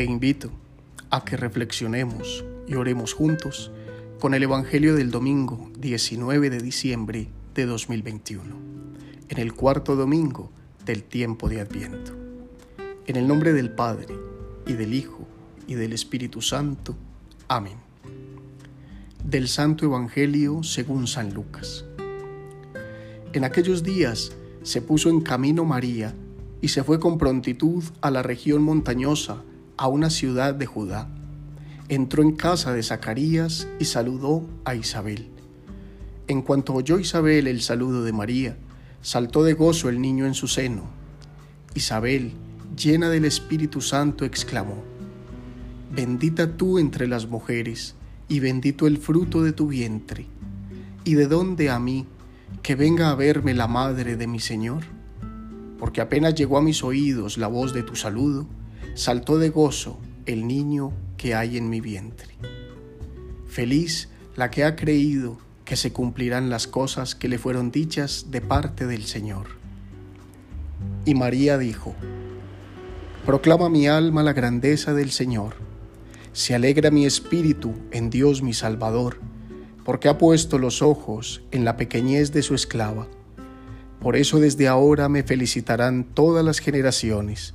Te invito a que reflexionemos y oremos juntos con el Evangelio del domingo 19 de diciembre de 2021, en el cuarto domingo del tiempo de Adviento. En el nombre del Padre, y del Hijo, y del Espíritu Santo. Amén. Del Santo Evangelio según San Lucas. En aquellos días se puso en camino María y se fue con prontitud a la región montañosa, a una ciudad de Judá. Entró en casa de Zacarías y saludó a Isabel. En cuanto oyó Isabel el saludo de María, saltó de gozo el niño en su seno. Isabel, llena del Espíritu Santo, exclamó, Bendita tú entre las mujeres, y bendito el fruto de tu vientre. ¿Y de dónde a mí, que venga a verme la madre de mi Señor? Porque apenas llegó a mis oídos la voz de tu saludo, saltó de gozo el niño que hay en mi vientre. Feliz la que ha creído que se cumplirán las cosas que le fueron dichas de parte del Señor. Y María dijo, Proclama mi alma la grandeza del Señor, se alegra mi espíritu en Dios mi Salvador, porque ha puesto los ojos en la pequeñez de su esclava. Por eso desde ahora me felicitarán todas las generaciones,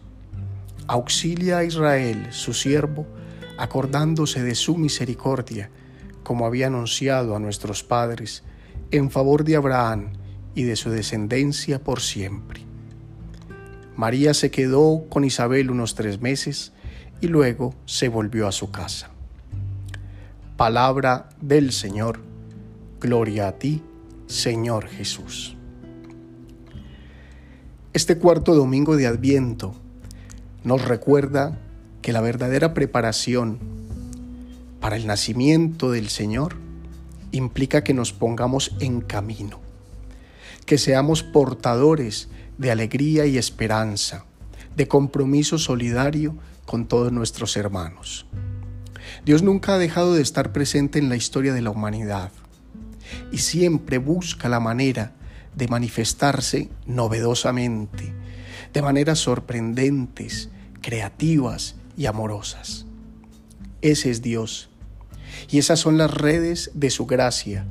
auxilia a Israel, su siervo, acordándose de su misericordia, como había anunciado a nuestros padres, en favor de Abraham y de su descendencia por siempre. María se quedó con Isabel unos tres meses y luego se volvió a su casa. Palabra del Señor. Gloria a ti, Señor Jesús. Este cuarto domingo de Adviento nos recuerda que la verdadera preparación para el nacimiento del Señor implica que nos pongamos en camino, que seamos portadores de alegría y esperanza, de compromiso solidario con todos nuestros hermanos. Dios nunca ha dejado de estar presente en la historia de la humanidad y siempre busca la manera de manifestarse novedosamente, de maneras sorprendentes, creativas y amorosas. Ese es Dios. Y esas son las redes de su gracia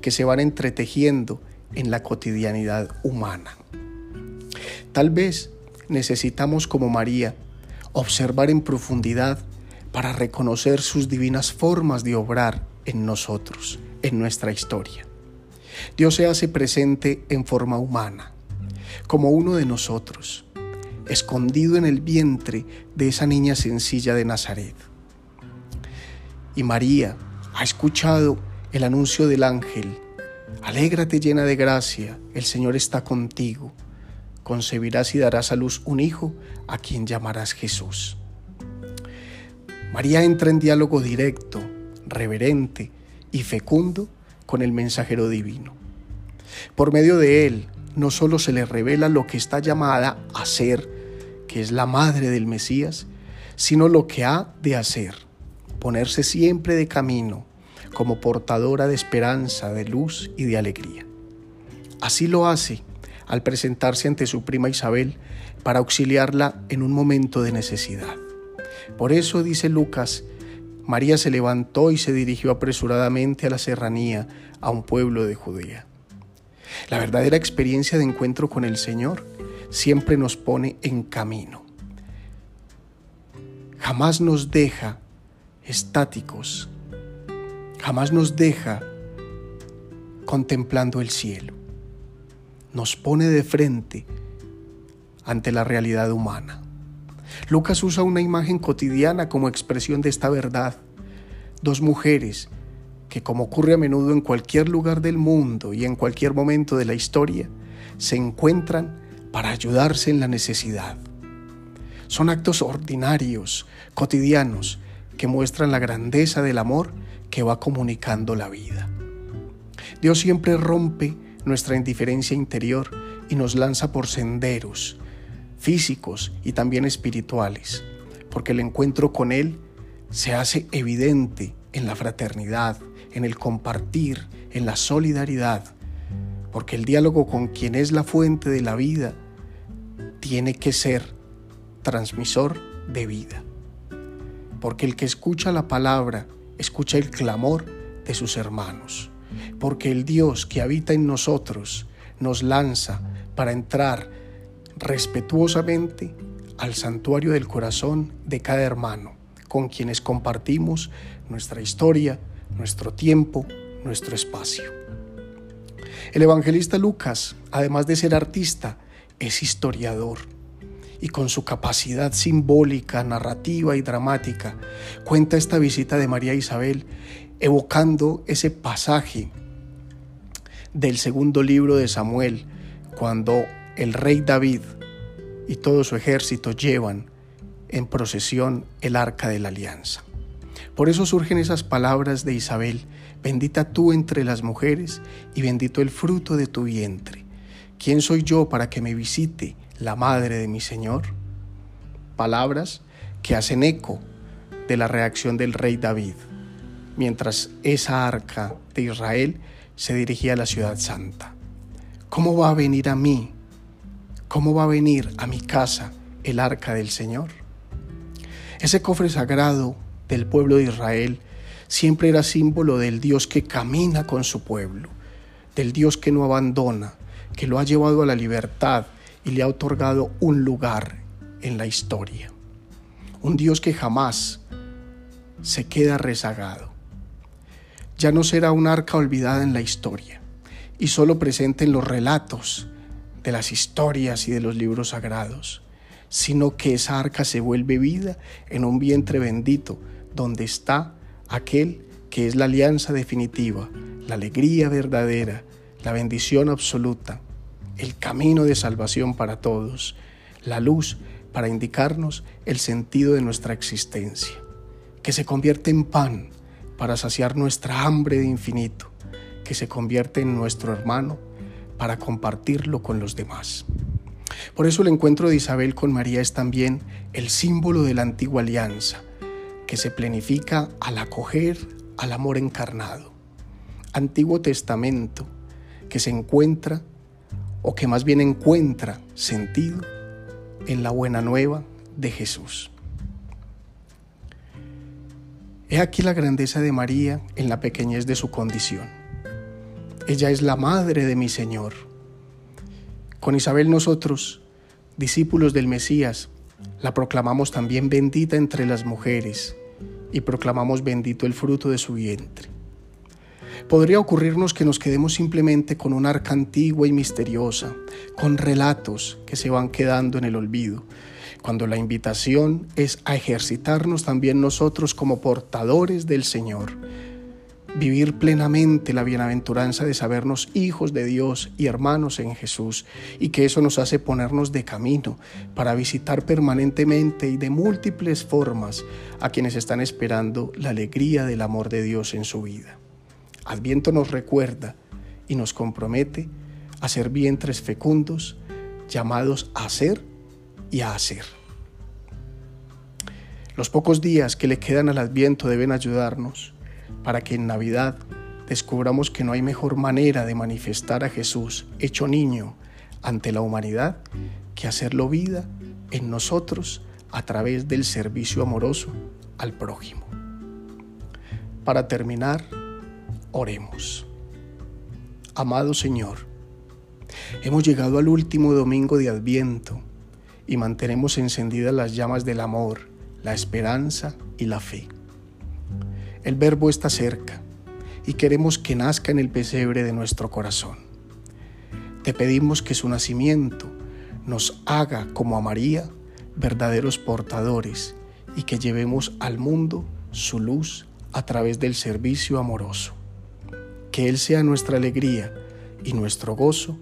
que se van entretejiendo en la cotidianidad humana. Tal vez necesitamos como María observar en profundidad para reconocer sus divinas formas de obrar en nosotros, en nuestra historia. Dios se hace presente en forma humana, como uno de nosotros, escondido en el vientre de esa niña sencilla de Nazaret. Y María ha escuchado el anuncio del ángel, Alégrate llena de gracia, el Señor está contigo. Concebirás y darás a luz un hijo a quien llamarás Jesús. María entra en diálogo directo, reverente y fecundo con el mensajero divino. Por medio de él, no solo se le revela lo que está llamada a ser, que es la madre del Mesías, sino lo que ha de hacer, ponerse siempre de camino como portadora de esperanza, de luz y de alegría. Así lo hace al presentarse ante su prima Isabel para auxiliarla en un momento de necesidad. Por eso dice Lucas, María se levantó y se dirigió apresuradamente a la serranía, a un pueblo de Judea. La verdadera experiencia de encuentro con el Señor siempre nos pone en camino. Jamás nos deja estáticos, jamás nos deja contemplando el cielo. Nos pone de frente ante la realidad humana. Lucas usa una imagen cotidiana como expresión de esta verdad. Dos mujeres que, como ocurre a menudo en cualquier lugar del mundo y en cualquier momento de la historia, se encuentran para ayudarse en la necesidad. Son actos ordinarios, cotidianos, que muestran la grandeza del amor que va comunicando la vida. Dios siempre rompe nuestra indiferencia interior y nos lanza por senderos físicos y también espirituales, porque el encuentro con Él se hace evidente en la fraternidad, en el compartir, en la solidaridad, porque el diálogo con quien es la fuente de la vida tiene que ser transmisor de vida, porque el que escucha la palabra escucha el clamor de sus hermanos, porque el Dios que habita en nosotros nos lanza para entrar respetuosamente al santuario del corazón de cada hermano, con quienes compartimos nuestra historia, nuestro tiempo, nuestro espacio. El evangelista Lucas, además de ser artista, es historiador y con su capacidad simbólica, narrativa y dramática, cuenta esta visita de María Isabel evocando ese pasaje del segundo libro de Samuel, cuando el rey David y todo su ejército llevan en procesión el arca de la alianza. Por eso surgen esas palabras de Isabel, bendita tú entre las mujeres y bendito el fruto de tu vientre. ¿Quién soy yo para que me visite la madre de mi Señor? Palabras que hacen eco de la reacción del rey David, mientras esa arca de Israel se dirigía a la ciudad santa. ¿Cómo va a venir a mí? ¿Cómo va a venir a mi casa el arca del Señor? Ese cofre sagrado del pueblo de Israel siempre era símbolo del Dios que camina con su pueblo, del Dios que no abandona, que lo ha llevado a la libertad y le ha otorgado un lugar en la historia. Un Dios que jamás se queda rezagado. Ya no será un arca olvidada en la historia y solo presente en los relatos de las historias y de los libros sagrados, sino que esa arca se vuelve vida en un vientre bendito donde está aquel que es la alianza definitiva, la alegría verdadera, la bendición absoluta, el camino de salvación para todos, la luz para indicarnos el sentido de nuestra existencia, que se convierte en pan para saciar nuestra hambre de infinito, que se convierte en nuestro hermano para compartirlo con los demás. Por eso el encuentro de Isabel con María es también el símbolo de la antigua alianza, que se planifica al acoger al amor encarnado. Antiguo Testamento que se encuentra, o que más bien encuentra sentido en la buena nueva de Jesús. He aquí la grandeza de María en la pequeñez de su condición. Ella es la madre de mi Señor. Con Isabel nosotros, discípulos del Mesías, la proclamamos también bendita entre las mujeres y proclamamos bendito el fruto de su vientre. Podría ocurrirnos que nos quedemos simplemente con una arca antigua y misteriosa, con relatos que se van quedando en el olvido, cuando la invitación es a ejercitarnos también nosotros como portadores del Señor, vivir plenamente la bienaventuranza de sabernos hijos de Dios y hermanos en Jesús, y que eso nos hace ponernos de camino para visitar permanentemente y de múltiples formas a quienes están esperando la alegría del amor de Dios en su vida. Adviento nos recuerda y nos compromete a ser vientres fecundos, llamados a ser y a hacer. Los pocos días que le quedan al Adviento deben ayudarnos para que en Navidad descubramos que no hay mejor manera de manifestar a Jesús hecho niño ante la humanidad que hacerlo vida en nosotros a través del servicio amoroso al prójimo. Para terminar, oremos. Amado Señor, hemos llegado al último domingo de Adviento y mantenemos encendidas las llamas del amor, la esperanza y la fe. El Verbo está cerca y queremos que nazca en el pesebre de nuestro corazón. Te pedimos que su nacimiento nos haga, como a María, verdaderos portadores y que llevemos al mundo su luz a través del servicio amoroso. Que Él sea nuestra alegría y nuestro gozo.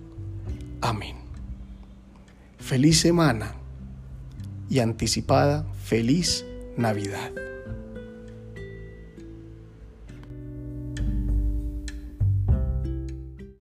Amén. Feliz semana y anticipada feliz Navidad.